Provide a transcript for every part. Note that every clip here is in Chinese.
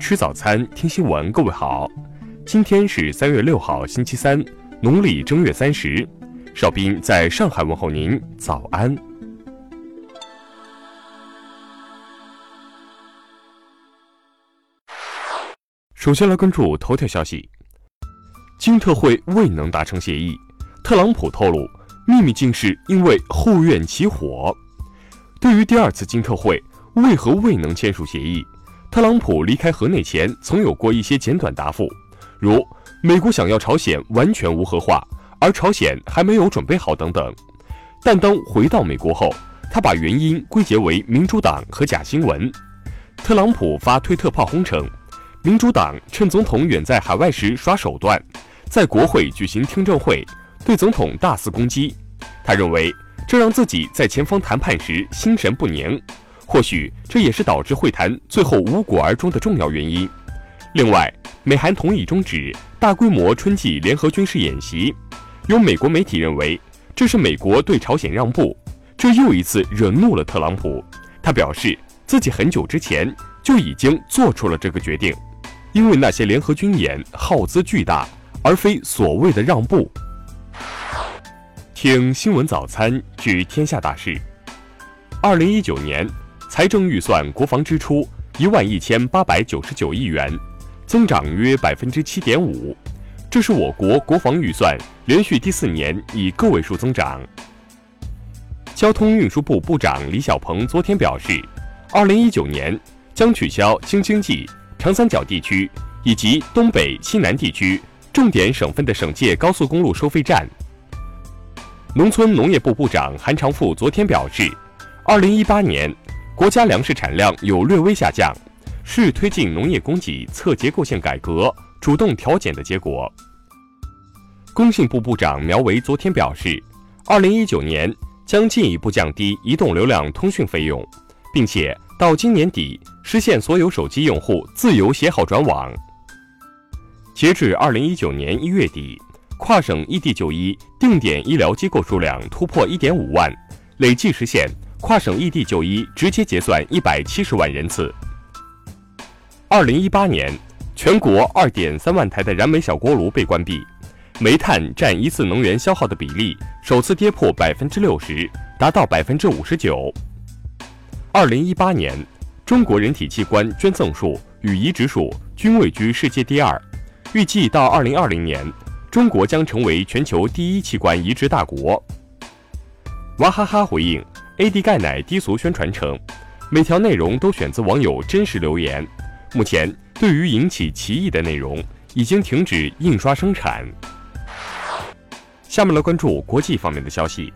吃早餐，听新闻。各位好，今天是三月六号，星期三，农历正月三十。邵斌在上海问候您，早安。首先来关注头条消息：金特会未能达成协议，特朗普透露秘密竟是因为后院起火。对于第二次金特会为何未能签署协议，特朗普离开河内前曾有过一些简短答复，如美国想要朝鲜完全无核化，而朝鲜还没有准备好等等。但当回到美国后，他把原因归结为民主党和假新闻。特朗普发推特炮轰称，民主党趁总统远在海外时耍手段，在国会举行听证会，对总统大肆攻击。他认为。这让自己在前方谈判时心神不宁，或许这也是导致会谈最后无果而终的重要原因。另外，美韩同意终止大规模春季联合军事演习，有美国媒体认为这是美国对朝鲜让步，这又一次惹怒了特朗普。他表示自己很久之前就已经做出了这个决定，因为那些联合军演耗资巨大，而非所谓的让步。听新闻早餐知天下大事。二零一九年财政预算国防支出一万一千八百九十九亿元，增长约百分之七点五，这是我国国防预算连续第四年以个位数增长。交通运输部部长李小鹏昨天表示，二零一九年将取消京津冀、长三角地区以及东北、西南地区重点省份的省界高速公路收费站。农村农业部部长韩长赋昨天表示，二零一八年国家粮食产量有略微下降，是推进农业供给侧结构性改革主动调减的结果。工信部部长苗圩昨天表示，二零一九年将进一步降低移动流量通讯费用，并且到今年底实现所有手机用户自由携号转网。截至二零一九年一月底。跨省异地就医定点医疗机构数量突破一点五万，累计实现跨省异地就医直接结算一百七十万人次。二零一八年，全国二点三万台的燃煤小锅炉被关闭，煤炭占一次能源消耗的比例首次跌破百分之六十，达到百分之五十九。二零一八年，中国人体器官捐赠数与移植数均位居世界第二，预计到二零二零年。中国将成为全球第一器官移植大国。娃哈哈回应 AD 钙奶低俗宣传称，每条内容都选自网友真实留言。目前，对于引起歧义的内容，已经停止印刷生产。下面来关注国际方面的消息。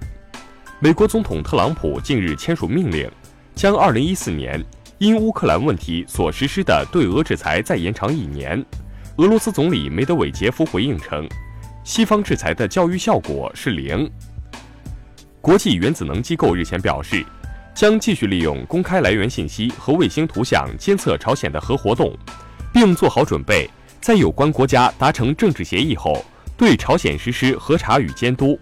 美国总统特朗普近日签署命令，将2014年因乌克兰问题所实施的对俄制裁再延长一年。俄罗斯总理梅德韦杰夫回应称。西方制裁的教育效果是零。国际原子能机构日前表示，将继续利用公开来源信息和卫星图像监测朝鲜的核活动，并做好准备，在有关国家达成政治协议后，对朝鲜实施核查与监督。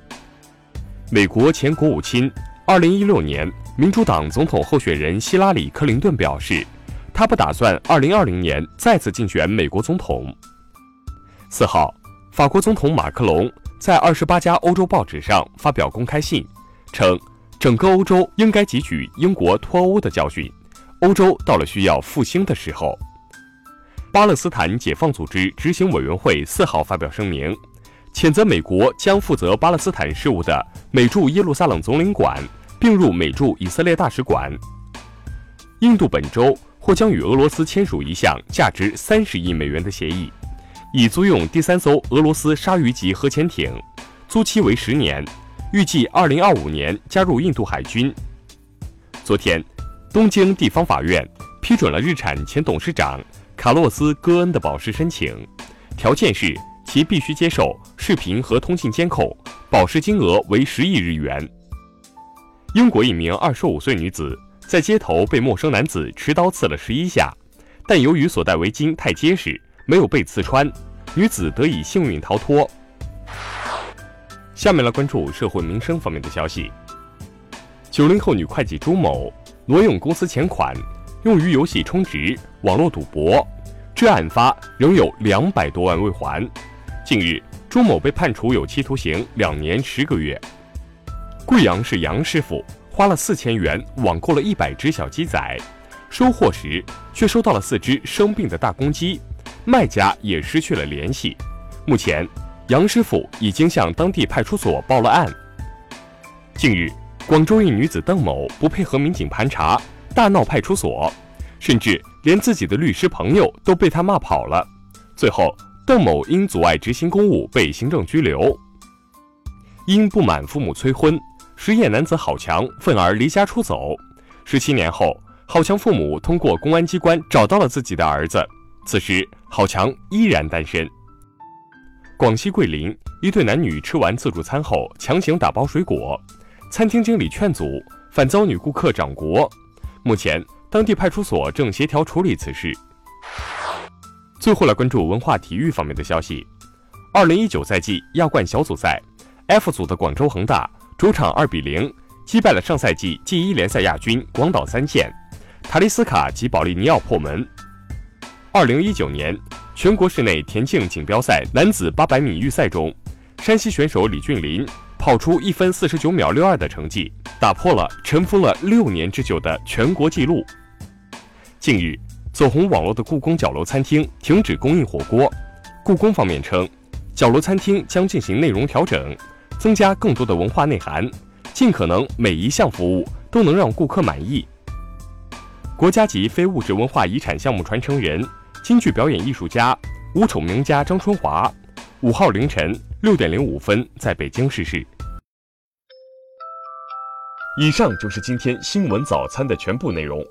美国前国务卿、2016年民主党总统候选人希拉里·克林顿表示，他不打算2020年再次竞选美国总统。四号。法国总统马克龙在二十八家欧洲报纸上发表公开信，称整个欧洲应该汲取英国脱欧的教训，欧洲到了需要复兴的时候。巴勒斯坦解放组织执行委员会四号发表声明，谴责美国将负责巴勒斯坦事务的美驻耶路撒冷总领馆并入美驻以色列大使馆。印度本周或将与俄罗斯签署一项价值三十亿美元的协议。以租用第三艘俄罗斯鲨鱼级核潜艇，租期为十年，预计二零二五年加入印度海军。昨天，东京地方法院批准了日产前董事长卡洛斯·戈恩的保释申请，条件是其必须接受视频和通信监控，保释金额为十亿日元。英国一名二十五岁女子在街头被陌生男子持刀刺了十一下，但由于所戴围巾太结实。没有被刺穿，女子得以幸运逃脱。下面来关注社会民生方面的消息。九零后女会计朱某挪用公司钱款，用于游戏充值、网络赌博，至案发仍有两百多万未还。近日，朱某被判处有期徒刑两年十个月。贵阳市杨师傅花了四千元网购了一百只小鸡仔，收货时却收到了四只生病的大公鸡，卖家也失去了联系。目前，杨师傅已经向当地派出所报了案。近日，广州一女子邓某不配合民警盘查，大闹派出所，甚至连自己的律师朋友都被他骂跑了。最后，邓某因阻碍执行公务被行政拘留。因不满父母催婚。失业男子郝强愤而离家出走，十七年后，郝强父母通过公安机关找到了自己的儿子。此时，郝强依然单身。广西桂林一对男女吃完自助餐后强行打包水果，餐厅经理劝阻，反遭女顾客掌掴。目前，当地派出所正协调处理此事。最后来关注文化体育方面的消息：二零一九赛季亚冠小组赛，F 组的广州恒大。主场二比零击败了上赛季 G 一联赛亚军广岛三剑，塔利斯卡及保利尼奥破门。二零一九年全国室内田径锦标赛男子八百米预赛中，山西选手李俊林跑出一分四十九秒六二的成绩，打破了尘封了六年之久的全国纪录。近日，走红网络的故宫角楼餐厅停止供应火锅，故宫方面称，角楼餐厅将进行内容调整。增加更多的文化内涵，尽可能每一项服务都能让顾客满意。国家级非物质文化遗产项目传承人、京剧表演艺术家、武丑名家张春华，五号凌晨六点零五分在北京逝世。以上就是今天新闻早餐的全部内容，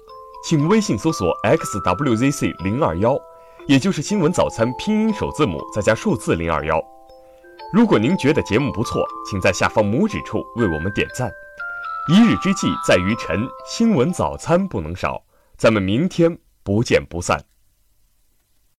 请微信搜索 xwzc 零二幺，也就是新闻早餐拼音首字母再加数字零二幺。如果您觉得节目不错，请在下方拇指处为我们点赞。一日之计在于晨，新闻早餐不能少。咱们明天不见不散。